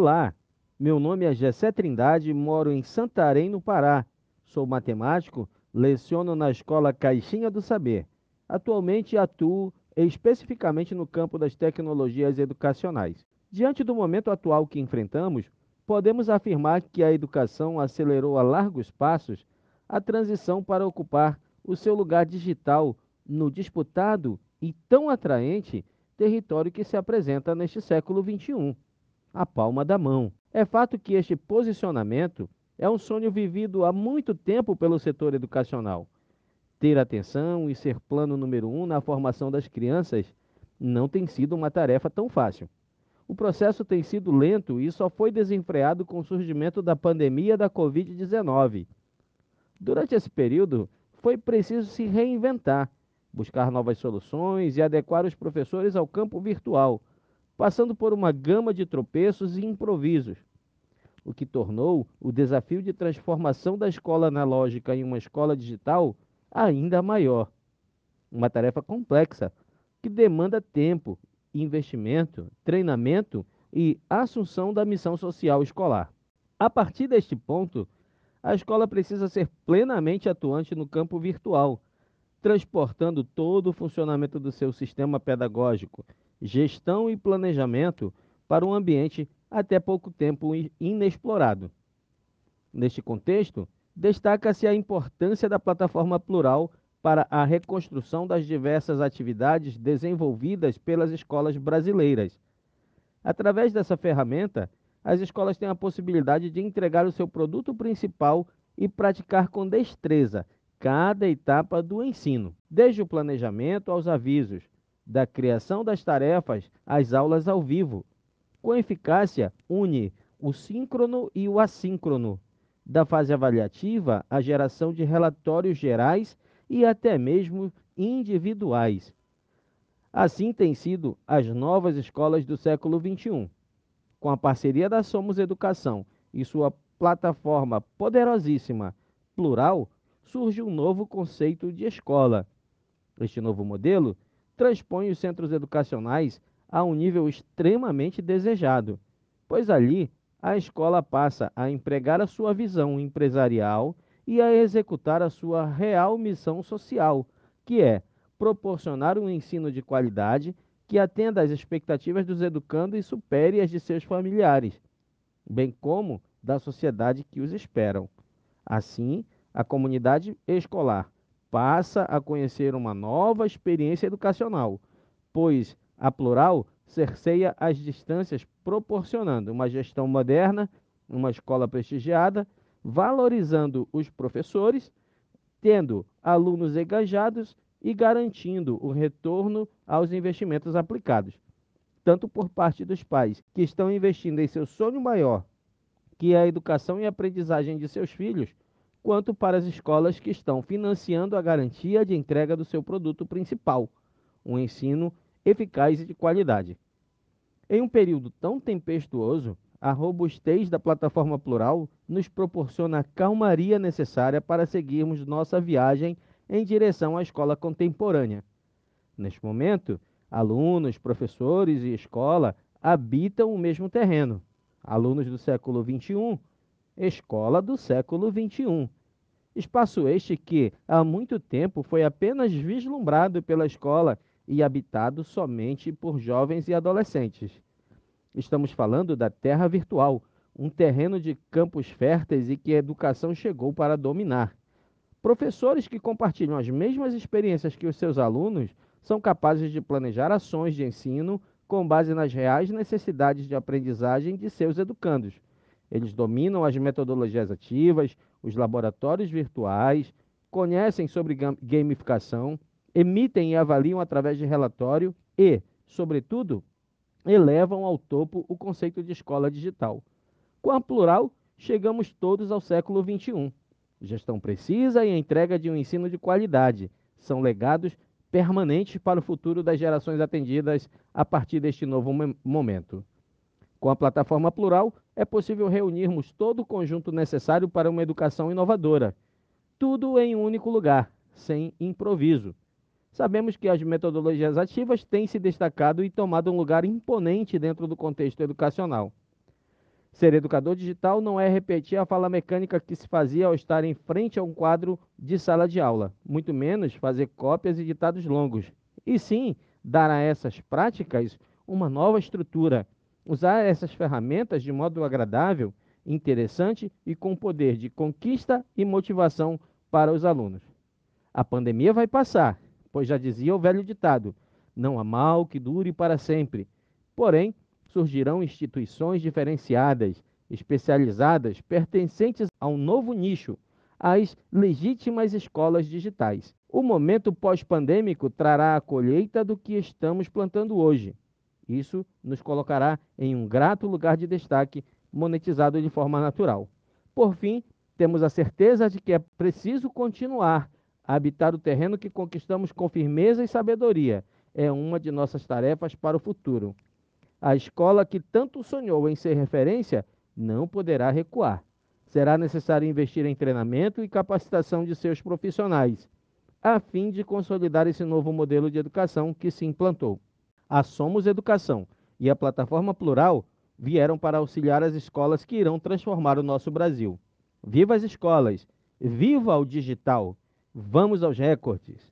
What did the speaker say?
Olá, meu nome é Gessé Trindade, moro em Santarém, no Pará. Sou matemático, leciono na escola Caixinha do Saber. Atualmente atuo especificamente no campo das tecnologias educacionais. Diante do momento atual que enfrentamos, podemos afirmar que a educação acelerou a largos passos a transição para ocupar o seu lugar digital no disputado e tão atraente território que se apresenta neste século XXI a palma da mão. É fato que este posicionamento é um sonho vivido há muito tempo pelo setor educacional. Ter atenção e ser plano número um na formação das crianças não tem sido uma tarefa tão fácil. O processo tem sido lento e só foi desenfreado com o surgimento da pandemia da Covid-19. Durante esse período, foi preciso se reinventar, buscar novas soluções e adequar os professores ao campo virtual, passando por uma gama de tropeços e improvisos, o que tornou o desafio de transformação da escola analógica em uma escola digital ainda maior. Uma tarefa complexa que demanda tempo, investimento, treinamento e assunção da missão social escolar. A partir deste ponto, a escola precisa ser plenamente atuante no campo virtual, transportando todo o funcionamento do seu sistema pedagógico, gestão e planejamento para um ambiente até pouco tempo inexplorado. Neste contexto, destaca-se a importância da plataforma plural para a reconstrução das diversas atividades desenvolvidas pelas escolas brasileiras. Através dessa ferramenta, as escolas têm a possibilidade de entregar o seu produto principal e praticar com destreza cada etapa do ensino, desde o planejamento aos avisos, da criação das tarefas às aulas ao vivo. Com eficácia, une o síncrono e o assíncrono, da fase avaliativa à geração de relatórios gerais e até mesmo individuais. Assim têm sido as novas escolas do século XXI. Com a parceria da Somos Educação e sua plataforma poderosíssima, plural, surge um novo conceito de escola. Este novo modelo transpõe os centros educacionais a um nível extremamente desejado, pois ali a escola passa a empregar a sua visão empresarial e a executar a sua real missão social, que é proporcionar um ensino de qualidade que atenda às expectativas dos educandos e supere as de seus familiares, bem como da sociedade que os esperam. Assim, a comunidade escolar passa a conhecer uma nova experiência educacional, pois a plural cerceia as distâncias, proporcionando uma gestão moderna, uma escola prestigiada, valorizando os professores, tendo alunos engajados e garantindo o retorno aos investimentos aplicados, tanto por parte dos pais que estão investindo em seu sonho maior, que é a educação e aprendizagem de seus filhos, quanto para as escolas que estão financiando a garantia de entrega do seu produto principal, um ensino eficaz e de qualidade. Em um período tão tempestuoso, a robustez da plataforma plural nos proporciona a calmaria necessária para seguirmos nossa viagem em direção à escola contemporânea. Neste momento, alunos, professores e escola habitam o mesmo terreno. Alunos do século XXI, escola do século XXI. Espaço este que, há muito tempo, foi apenas vislumbrado pela escola e habitado somente por jovens e adolescentes. Estamos falando da Terra Virtual, um terreno de campos férteis e que a educação chegou para dominar. Professores que compartilham as mesmas experiências que os seus alunos são capazes de planejar ações de ensino com base nas reais necessidades de aprendizagem de seus educandos. Eles dominam as metodologias ativas, os laboratórios virtuais, conhecem sobre gamificação, emitem e avaliam através de relatório e, sobretudo, elevam ao topo o conceito de escola digital. Com a plural, chegamos todos ao século XXI. Gestão precisa e entrega de um ensino de qualidade são legados permanentes para o futuro das gerações atendidas a partir deste novo momento. Com a plataforma plural, é possível reunirmos todo o conjunto necessário para uma educação inovadora. Tudo em um único lugar, sem improviso. Sabemos que as metodologias ativas têm se destacado e tomado um lugar imponente dentro do contexto educacional. Ser educador digital não é repetir a fala mecânica que se fazia ao estar em frente a um quadro de sala de aula, muito menos fazer cópias e ditados longos, e sim dar a essas práticas uma nova estrutura, usar essas ferramentas de modo agradável, interessante e com poder de conquista e motivação para os alunos. A pandemia vai passar, pois já dizia o velho ditado: não há mal que dure para sempre. Porém, surgirão instituições diferenciadas, especializadas, pertencentes a um novo nicho, as legítimas escolas digitais. O momento pós-pandêmico trará a colheita do que estamos plantando hoje. Isso nos colocará em um grato lugar de destaque, monetizado de forma natural. Por fim, temos a certeza de que é preciso continuar a habitar o terreno que conquistamos com firmeza e sabedoria. É uma de nossas tarefas para o futuro. A escola que tanto sonhou em ser referência não poderá recuar. Será necessário investir em treinamento e capacitação de seus profissionais, a fim de consolidar esse novo modelo de educação que se implantou. A Somos Educação e a plataforma Plural vieram para auxiliar as escolas que irão transformar o nosso Brasil. Viva as escolas! Viva o digital! Vamos aos recordes!